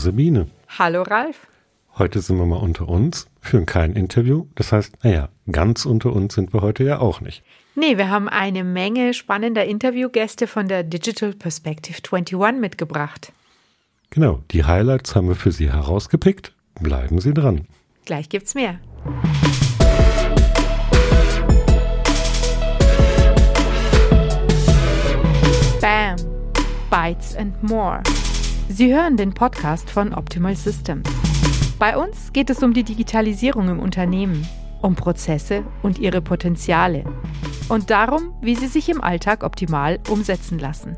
Sabine. Hallo Ralf. Heute sind wir mal unter uns, führen kein Interview. Das heißt, naja, ganz unter uns sind wir heute ja auch nicht. Nee, wir haben eine Menge spannender Interviewgäste von der Digital Perspective 21 mitgebracht. Genau, die Highlights haben wir für Sie herausgepickt. Bleiben Sie dran. Gleich gibt's mehr. Bam! Bytes and More. Sie hören den Podcast von Optimal Systems. Bei uns geht es um die Digitalisierung im Unternehmen, um Prozesse und ihre Potenziale und darum, wie sie sich im Alltag optimal umsetzen lassen.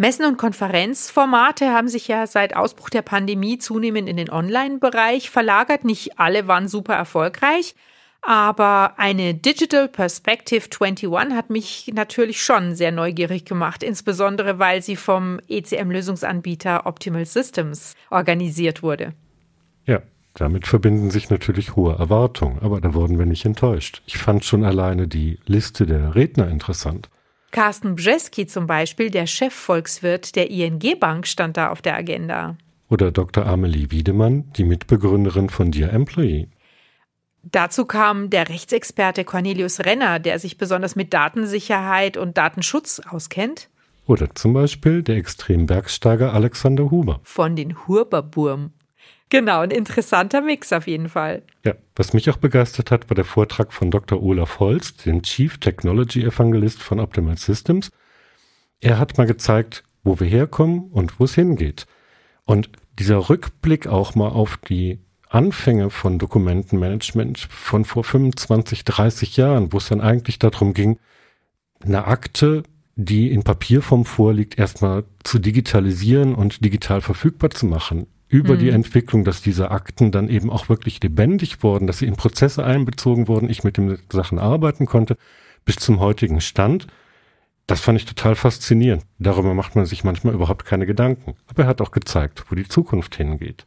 Messen und Konferenzformate haben sich ja seit Ausbruch der Pandemie zunehmend in den Online-Bereich verlagert. Nicht alle waren super erfolgreich, aber eine Digital Perspective 21 hat mich natürlich schon sehr neugierig gemacht, insbesondere weil sie vom ECM-Lösungsanbieter Optimal Systems organisiert wurde. Ja, damit verbinden sich natürlich hohe Erwartungen, aber da wurden wir nicht enttäuscht. Ich fand schon alleine die Liste der Redner interessant. Carsten Brzeski zum Beispiel, der Chefvolkswirt der ING Bank, stand da auf der Agenda. Oder Dr. Amelie Wiedemann, die Mitbegründerin von Dear Employee. Dazu kam der Rechtsexperte Cornelius Renner, der sich besonders mit Datensicherheit und Datenschutz auskennt. Oder zum Beispiel der Extrembergsteiger Alexander Huber. Von den Huberburm. Genau, ein interessanter Mix auf jeden Fall. Ja, was mich auch begeistert hat, war der Vortrag von Dr. Olaf Holst, dem Chief Technology Evangelist von Optimal Systems. Er hat mal gezeigt, wo wir herkommen und wo es hingeht. Und dieser Rückblick auch mal auf die Anfänge von Dokumentenmanagement von vor 25, 30 Jahren, wo es dann eigentlich darum ging, eine Akte, die in Papierform vorliegt, erstmal zu digitalisieren und digital verfügbar zu machen über mhm. die Entwicklung, dass diese Akten dann eben auch wirklich lebendig wurden, dass sie in Prozesse einbezogen wurden, ich mit den Sachen arbeiten konnte, bis zum heutigen Stand. Das fand ich total faszinierend. Darüber macht man sich manchmal überhaupt keine Gedanken. Aber er hat auch gezeigt, wo die Zukunft hingeht.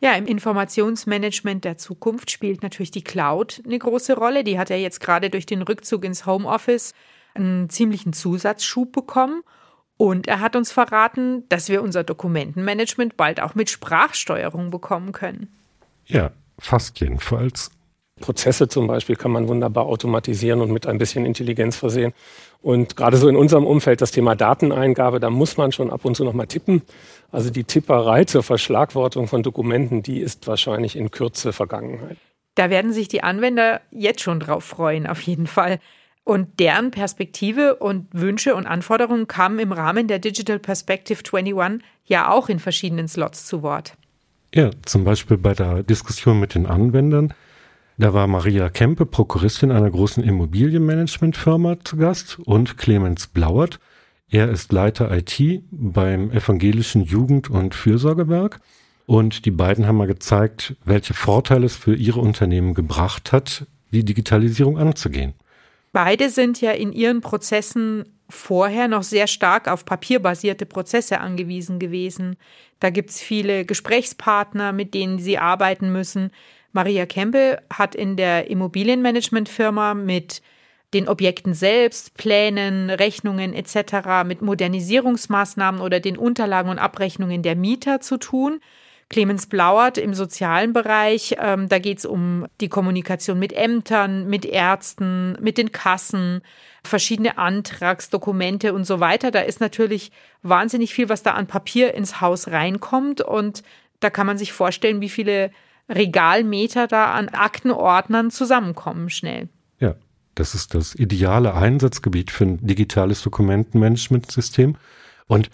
Ja, im Informationsmanagement der Zukunft spielt natürlich die Cloud eine große Rolle. Die hat ja jetzt gerade durch den Rückzug ins Homeoffice einen ziemlichen Zusatzschub bekommen. Und er hat uns verraten, dass wir unser Dokumentenmanagement bald auch mit Sprachsteuerung bekommen können. Ja, fast jedenfalls. Prozesse zum Beispiel kann man wunderbar automatisieren und mit ein bisschen Intelligenz versehen. Und gerade so in unserem Umfeld das Thema Dateneingabe, da muss man schon ab und zu nochmal tippen. Also die Tipperei zur Verschlagwortung von Dokumenten, die ist wahrscheinlich in Kürze Vergangenheit. Da werden sich die Anwender jetzt schon drauf freuen, auf jeden Fall. Und deren Perspektive und Wünsche und Anforderungen kamen im Rahmen der Digital Perspective 21 ja auch in verschiedenen Slots zu Wort. Ja, zum Beispiel bei der Diskussion mit den Anwendern. Da war Maria Kempe, Prokuristin einer großen Immobilienmanagementfirma zu Gast und Clemens Blauert. Er ist Leiter IT beim Evangelischen Jugend- und Fürsorgewerk. Und die beiden haben mal gezeigt, welche Vorteile es für ihre Unternehmen gebracht hat, die Digitalisierung anzugehen. Beide sind ja in ihren Prozessen vorher noch sehr stark auf papierbasierte Prozesse angewiesen gewesen. Da gibt es viele Gesprächspartner, mit denen sie arbeiten müssen. Maria Kempe hat in der Immobilienmanagementfirma mit den Objekten selbst, Plänen, Rechnungen etc., mit Modernisierungsmaßnahmen oder den Unterlagen und Abrechnungen der Mieter zu tun. Clemens Blauert im sozialen Bereich. Ähm, da geht es um die Kommunikation mit Ämtern, mit Ärzten, mit den Kassen, verschiedene Antragsdokumente und so weiter. Da ist natürlich wahnsinnig viel, was da an Papier ins Haus reinkommt. Und da kann man sich vorstellen, wie viele Regalmeter da an Aktenordnern zusammenkommen schnell. Ja, das ist das ideale Einsatzgebiet für ein digitales Dokumentenmanagementsystem. Und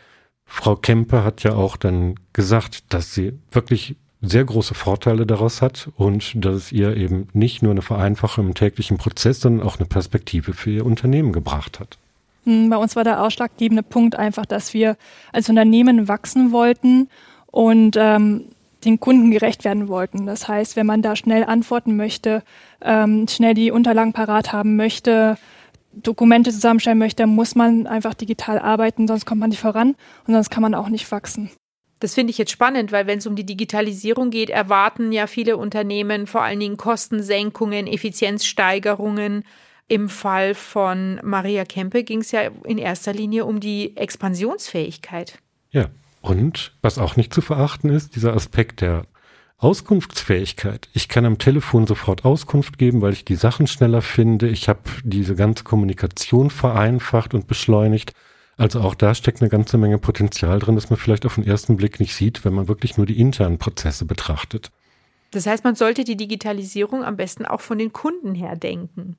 Frau Kemper hat ja auch dann gesagt, dass sie wirklich sehr große Vorteile daraus hat und dass es ihr eben nicht nur eine Vereinfachung im täglichen Prozess, sondern auch eine Perspektive für ihr Unternehmen gebracht hat. Hm, bei uns war der ausschlaggebende Punkt einfach, dass wir als Unternehmen wachsen wollten und ähm, den Kunden gerecht werden wollten. Das heißt, wenn man da schnell antworten möchte, ähm, schnell die Unterlagen parat haben möchte, Dokumente zusammenstellen möchte, muss man einfach digital arbeiten, sonst kommt man nicht voran und sonst kann man auch nicht wachsen. Das finde ich jetzt spannend, weil wenn es um die Digitalisierung geht, erwarten ja viele Unternehmen vor allen Dingen Kostensenkungen, Effizienzsteigerungen. Im Fall von Maria Kempe ging es ja in erster Linie um die Expansionsfähigkeit. Ja, und was auch nicht zu verachten ist, dieser Aspekt der Auskunftsfähigkeit. Ich kann am Telefon sofort Auskunft geben, weil ich die Sachen schneller finde. Ich habe diese ganze Kommunikation vereinfacht und beschleunigt. Also auch da steckt eine ganze Menge Potenzial drin, das man vielleicht auf den ersten Blick nicht sieht, wenn man wirklich nur die internen Prozesse betrachtet. Das heißt, man sollte die Digitalisierung am besten auch von den Kunden her denken.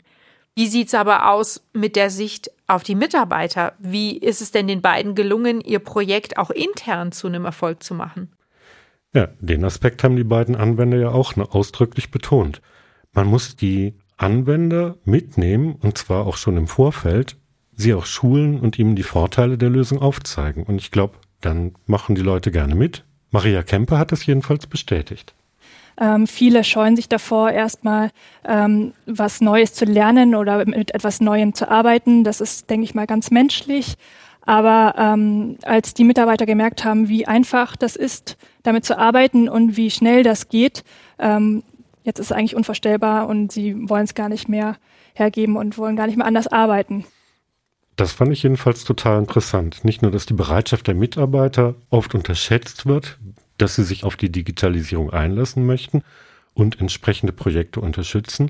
Wie sieht es aber aus mit der Sicht auf die Mitarbeiter? Wie ist es denn den beiden gelungen, ihr Projekt auch intern zu einem Erfolg zu machen? Ja, den Aspekt haben die beiden Anwender ja auch ausdrücklich betont. Man muss die Anwender mitnehmen, und zwar auch schon im Vorfeld, sie auch schulen und ihnen die Vorteile der Lösung aufzeigen. Und ich glaube, dann machen die Leute gerne mit. Maria Kemper hat es jedenfalls bestätigt. Ähm, viele scheuen sich davor, erstmal ähm, was Neues zu lernen oder mit etwas Neuem zu arbeiten. Das ist, denke ich mal, ganz menschlich. Aber ähm, als die Mitarbeiter gemerkt haben, wie einfach das ist, damit zu arbeiten und wie schnell das geht, ähm, jetzt ist es eigentlich unvorstellbar und sie wollen es gar nicht mehr hergeben und wollen gar nicht mehr anders arbeiten. Das fand ich jedenfalls total interessant. Nicht nur, dass die Bereitschaft der Mitarbeiter oft unterschätzt wird, dass sie sich auf die Digitalisierung einlassen möchten und entsprechende Projekte unterstützen.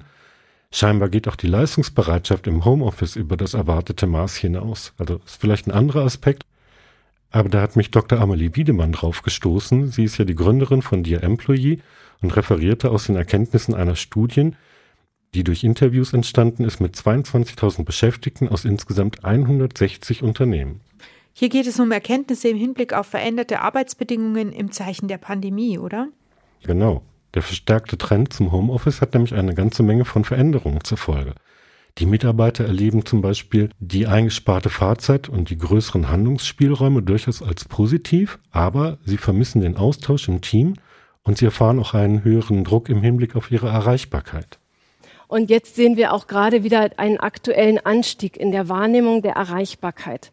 Scheinbar geht auch die Leistungsbereitschaft im Homeoffice über das erwartete Maß hinaus. Also ist vielleicht ein anderer Aspekt. Aber da hat mich Dr. Amelie Wiedemann drauf gestoßen. Sie ist ja die Gründerin von Dear Employee und referierte aus den Erkenntnissen einer Studie, die durch Interviews entstanden ist mit 22.000 Beschäftigten aus insgesamt 160 Unternehmen. Hier geht es um Erkenntnisse im Hinblick auf veränderte Arbeitsbedingungen im Zeichen der Pandemie, oder? Genau. Der verstärkte Trend zum Homeoffice hat nämlich eine ganze Menge von Veränderungen zur Folge. Die Mitarbeiter erleben zum Beispiel die eingesparte Fahrzeit und die größeren Handlungsspielräume durchaus als positiv, aber sie vermissen den Austausch im Team und sie erfahren auch einen höheren Druck im Hinblick auf ihre Erreichbarkeit. Und jetzt sehen wir auch gerade wieder einen aktuellen Anstieg in der Wahrnehmung der Erreichbarkeit.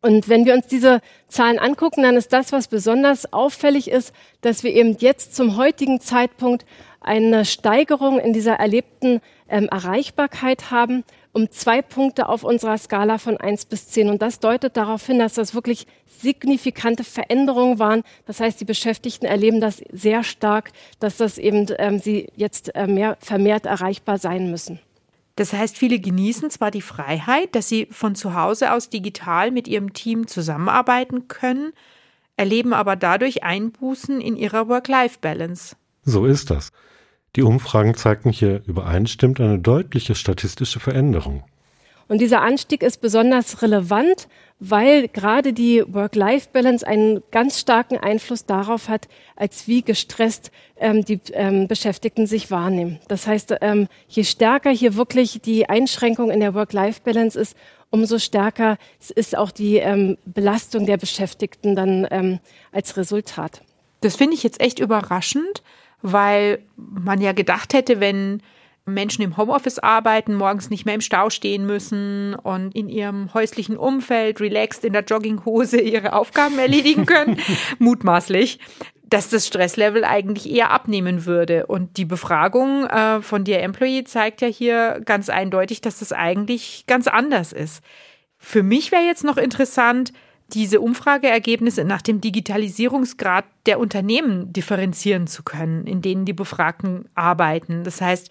Und wenn wir uns diese Zahlen angucken, dann ist das, was besonders auffällig ist, dass wir eben jetzt zum heutigen Zeitpunkt eine Steigerung in dieser erlebten ähm, Erreichbarkeit haben um zwei Punkte auf unserer Skala von eins bis zehn. Und das deutet darauf hin, dass das wirklich signifikante Veränderungen waren. Das heißt, die Beschäftigten erleben das sehr stark, dass das eben ähm, sie jetzt äh, mehr vermehrt erreichbar sein müssen. Das heißt, viele genießen zwar die Freiheit, dass sie von zu Hause aus digital mit ihrem Team zusammenarbeiten können, erleben aber dadurch Einbußen in ihrer Work-Life-Balance. So ist das. Die Umfragen zeigten hier übereinstimmend eine deutliche statistische Veränderung. Und dieser Anstieg ist besonders relevant, weil gerade die Work-Life-Balance einen ganz starken Einfluss darauf hat, als wie gestresst ähm, die ähm, Beschäftigten sich wahrnehmen. Das heißt, ähm, je stärker hier wirklich die Einschränkung in der Work-Life-Balance ist, umso stärker ist auch die ähm, Belastung der Beschäftigten dann ähm, als Resultat. Das finde ich jetzt echt überraschend, weil man ja gedacht hätte, wenn Menschen im Homeoffice arbeiten, morgens nicht mehr im Stau stehen müssen und in ihrem häuslichen Umfeld relaxed in der Jogginghose ihre Aufgaben erledigen können, mutmaßlich, dass das Stresslevel eigentlich eher abnehmen würde. Und die Befragung äh, von Dear Employee zeigt ja hier ganz eindeutig, dass das eigentlich ganz anders ist. Für mich wäre jetzt noch interessant, diese Umfrageergebnisse nach dem Digitalisierungsgrad der Unternehmen differenzieren zu können, in denen die Befragten arbeiten. Das heißt,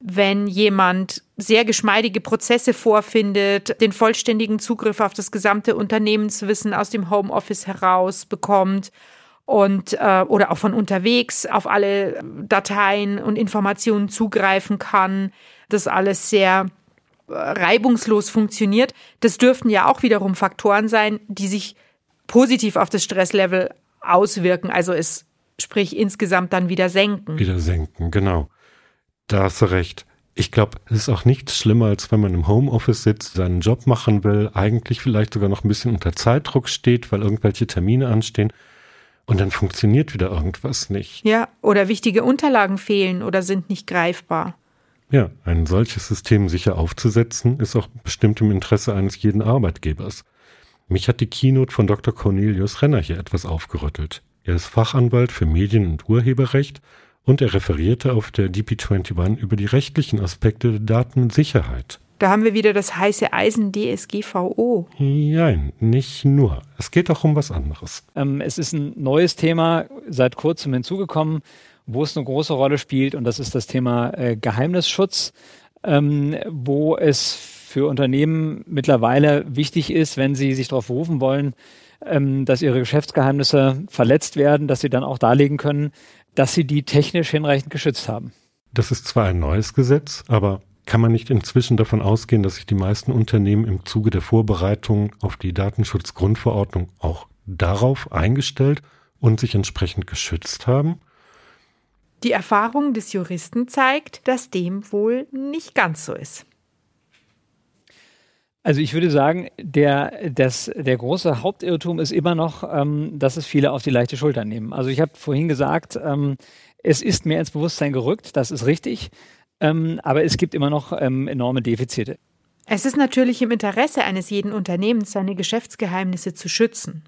wenn jemand sehr geschmeidige Prozesse vorfindet, den vollständigen Zugriff auf das gesamte Unternehmenswissen aus dem Homeoffice heraus bekommt und äh, oder auch von unterwegs auf alle Dateien und Informationen zugreifen kann, das alles sehr reibungslos funktioniert. Das dürften ja auch wiederum Faktoren sein, die sich positiv auf das Stresslevel auswirken. Also es sprich insgesamt dann wieder senken. Wieder senken, genau. Da hast du recht. Ich glaube, es ist auch nichts schlimmer, als wenn man im Homeoffice sitzt, seinen Job machen will, eigentlich vielleicht sogar noch ein bisschen unter Zeitdruck steht, weil irgendwelche Termine anstehen. Und dann funktioniert wieder irgendwas nicht. Ja, oder wichtige Unterlagen fehlen oder sind nicht greifbar. Ja, ein solches System sicher aufzusetzen, ist auch bestimmt im Interesse eines jeden Arbeitgebers. Mich hat die Keynote von Dr. Cornelius Renner hier etwas aufgerüttelt. Er ist Fachanwalt für Medien- und Urheberrecht und er referierte auf der DP21 über die rechtlichen Aspekte der Datensicherheit. Da haben wir wieder das heiße Eisen DSGVO. Nein, nicht nur. Es geht auch um was anderes. Ähm, es ist ein neues Thema, seit kurzem hinzugekommen, wo es eine große Rolle spielt und das ist das Thema äh, Geheimnisschutz, ähm, wo es für Unternehmen mittlerweile wichtig ist, wenn sie sich darauf berufen wollen, ähm, dass ihre Geschäftsgeheimnisse verletzt werden, dass sie dann auch darlegen können, dass sie die technisch hinreichend geschützt haben. Das ist zwar ein neues Gesetz, aber kann man nicht inzwischen davon ausgehen, dass sich die meisten Unternehmen im Zuge der Vorbereitung auf die Datenschutzgrundverordnung auch darauf eingestellt und sich entsprechend geschützt haben? Die Erfahrung des Juristen zeigt, dass dem wohl nicht ganz so ist. Also ich würde sagen, der, das, der große Hauptirrtum ist immer noch, ähm, dass es viele auf die leichte Schulter nehmen. Also ich habe vorhin gesagt, ähm, es ist mehr ins Bewusstsein gerückt, das ist richtig, ähm, aber es gibt immer noch ähm, enorme Defizite. Es ist natürlich im Interesse eines jeden Unternehmens, seine Geschäftsgeheimnisse zu schützen.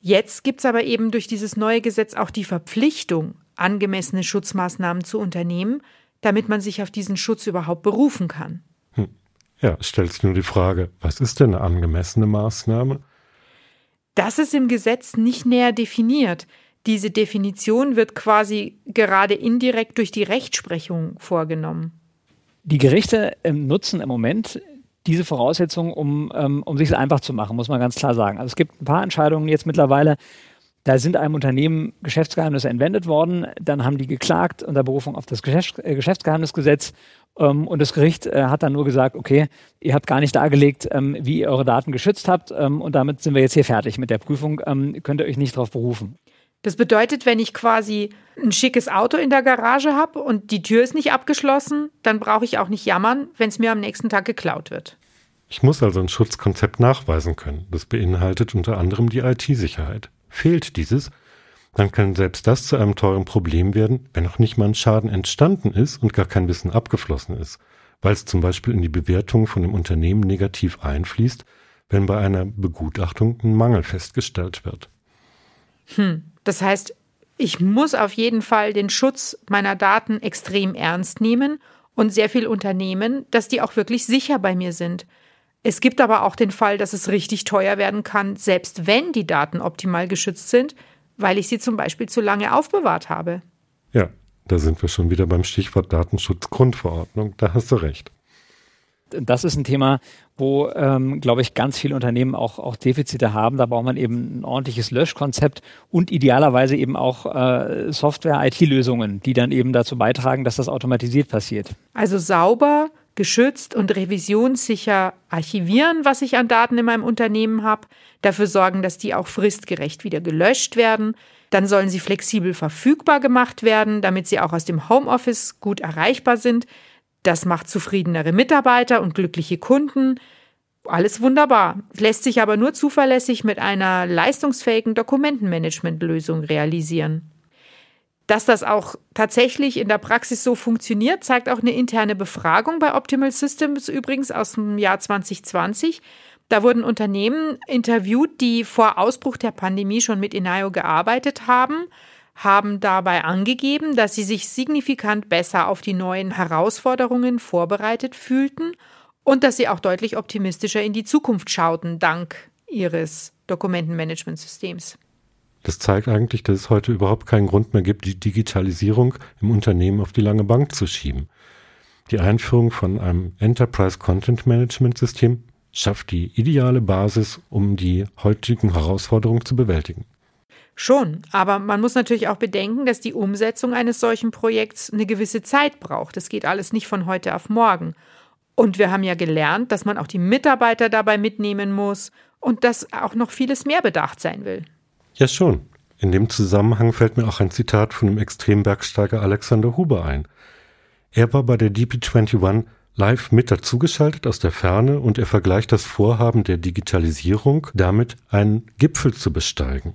Jetzt gibt es aber eben durch dieses neue Gesetz auch die Verpflichtung, angemessene Schutzmaßnahmen zu unternehmen, damit man sich auf diesen Schutz überhaupt berufen kann. Ja, stellt sich nur die Frage, was ist denn eine angemessene Maßnahme? Das ist im Gesetz nicht näher definiert. Diese Definition wird quasi gerade indirekt durch die Rechtsprechung vorgenommen. Die Gerichte ähm, nutzen im Moment diese Voraussetzungen, um, ähm, um sich es einfach zu machen, muss man ganz klar sagen. Also es gibt ein paar Entscheidungen jetzt mittlerweile, da sind einem Unternehmen Geschäftsgeheimnisse entwendet worden, dann haben die geklagt unter Berufung auf das Geschäfts äh, Geschäftsgeheimnisgesetz ähm, und das Gericht äh, hat dann nur gesagt, okay, ihr habt gar nicht dargelegt, ähm, wie ihr eure Daten geschützt habt ähm, und damit sind wir jetzt hier fertig mit der Prüfung, ähm, könnt ihr euch nicht darauf berufen. Das bedeutet, wenn ich quasi ein schickes Auto in der Garage habe und die Tür ist nicht abgeschlossen, dann brauche ich auch nicht jammern, wenn es mir am nächsten Tag geklaut wird. Ich muss also ein Schutzkonzept nachweisen können. Das beinhaltet unter anderem die IT-Sicherheit. Fehlt dieses, dann kann selbst das zu einem teuren Problem werden, wenn noch nicht mal ein Schaden entstanden ist und gar kein Wissen abgeflossen ist, weil es zum Beispiel in die Bewertung von dem Unternehmen negativ einfließt, wenn bei einer Begutachtung ein Mangel festgestellt wird. Hm, das heißt, ich muss auf jeden Fall den Schutz meiner Daten extrem ernst nehmen und sehr viel unternehmen, dass die auch wirklich sicher bei mir sind. Es gibt aber auch den Fall, dass es richtig teuer werden kann, selbst wenn die Daten optimal geschützt sind, weil ich sie zum Beispiel zu lange aufbewahrt habe. Ja, da sind wir schon wieder beim Stichwort Datenschutzgrundverordnung. Da hast du recht. Das ist ein Thema, wo, ähm, glaube ich, ganz viele Unternehmen auch, auch Defizite haben. Da braucht man eben ein ordentliches Löschkonzept und idealerweise eben auch äh, Software-IT-Lösungen, die dann eben dazu beitragen, dass das automatisiert passiert. Also sauber, geschützt und revisionssicher archivieren, was ich an Daten in meinem Unternehmen habe, dafür sorgen, dass die auch fristgerecht wieder gelöscht werden. Dann sollen sie flexibel verfügbar gemacht werden, damit sie auch aus dem Homeoffice gut erreichbar sind. Das macht zufriedenere Mitarbeiter und glückliche Kunden. Alles wunderbar, lässt sich aber nur zuverlässig mit einer leistungsfähigen Dokumentenmanagementlösung realisieren. Dass das auch tatsächlich in der Praxis so funktioniert, zeigt auch eine interne Befragung bei Optimal Systems übrigens aus dem Jahr 2020. Da wurden Unternehmen interviewt, die vor Ausbruch der Pandemie schon mit Inayo gearbeitet haben, haben dabei angegeben, dass sie sich signifikant besser auf die neuen Herausforderungen vorbereitet fühlten und dass sie auch deutlich optimistischer in die Zukunft schauten, dank ihres Dokumentenmanagementsystems. Das zeigt eigentlich, dass es heute überhaupt keinen Grund mehr gibt, die Digitalisierung im Unternehmen auf die lange Bank zu schieben. Die Einführung von einem Enterprise Content Management System schafft die ideale Basis, um die heutigen Herausforderungen zu bewältigen. Schon, aber man muss natürlich auch bedenken, dass die Umsetzung eines solchen Projekts eine gewisse Zeit braucht. Das geht alles nicht von heute auf morgen. Und wir haben ja gelernt, dass man auch die Mitarbeiter dabei mitnehmen muss und dass auch noch vieles mehr bedacht sein will. Ja, schon. In dem Zusammenhang fällt mir auch ein Zitat von dem Extrembergsteiger Alexander Huber ein. Er war bei der DP21 live mit dazugeschaltet aus der Ferne und er vergleicht das Vorhaben der Digitalisierung damit, einen Gipfel zu besteigen.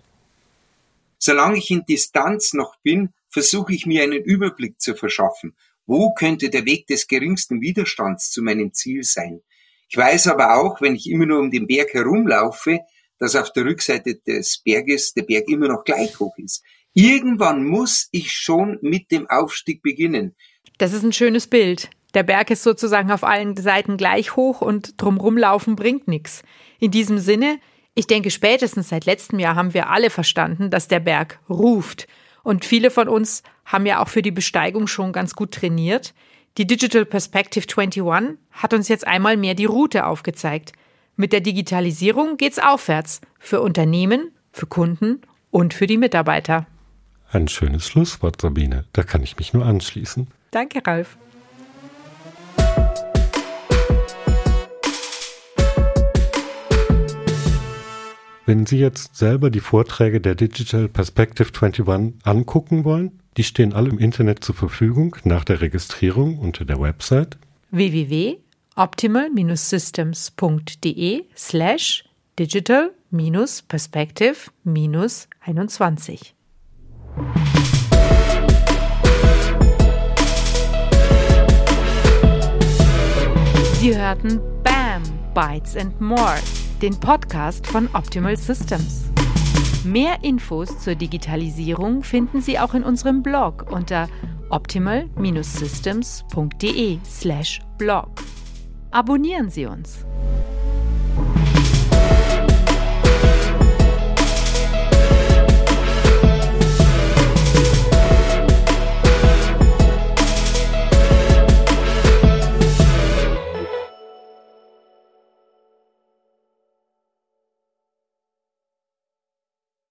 Solange ich in Distanz noch bin, versuche ich mir einen Überblick zu verschaffen. Wo könnte der Weg des geringsten Widerstands zu meinem Ziel sein? Ich weiß aber auch, wenn ich immer nur um den Berg herumlaufe, dass auf der Rückseite des Berges der Berg immer noch gleich hoch ist. Irgendwann muss ich schon mit dem Aufstieg beginnen. Das ist ein schönes Bild. Der Berg ist sozusagen auf allen Seiten gleich hoch und drumrum laufen bringt nichts. In diesem Sinne, ich denke, spätestens seit letztem Jahr haben wir alle verstanden, dass der Berg ruft. Und viele von uns haben ja auch für die Besteigung schon ganz gut trainiert. Die Digital Perspective 21 hat uns jetzt einmal mehr die Route aufgezeigt. Mit der Digitalisierung geht's aufwärts. Für Unternehmen, für Kunden und für die Mitarbeiter. Ein schönes Schlusswort, Sabine. Da kann ich mich nur anschließen. Danke, Ralf. Wenn Sie jetzt selber die Vorträge der Digital Perspective 21 angucken wollen, die stehen alle im Internet zur Verfügung nach der Registrierung unter der Website www.optimal-systems.de slash digital-perspective-21. Sie hörten BAM, Bytes and More den Podcast von Optimal Systems. Mehr Infos zur Digitalisierung finden Sie auch in unserem Blog unter optimal-systems.de/blog. Abonnieren Sie uns.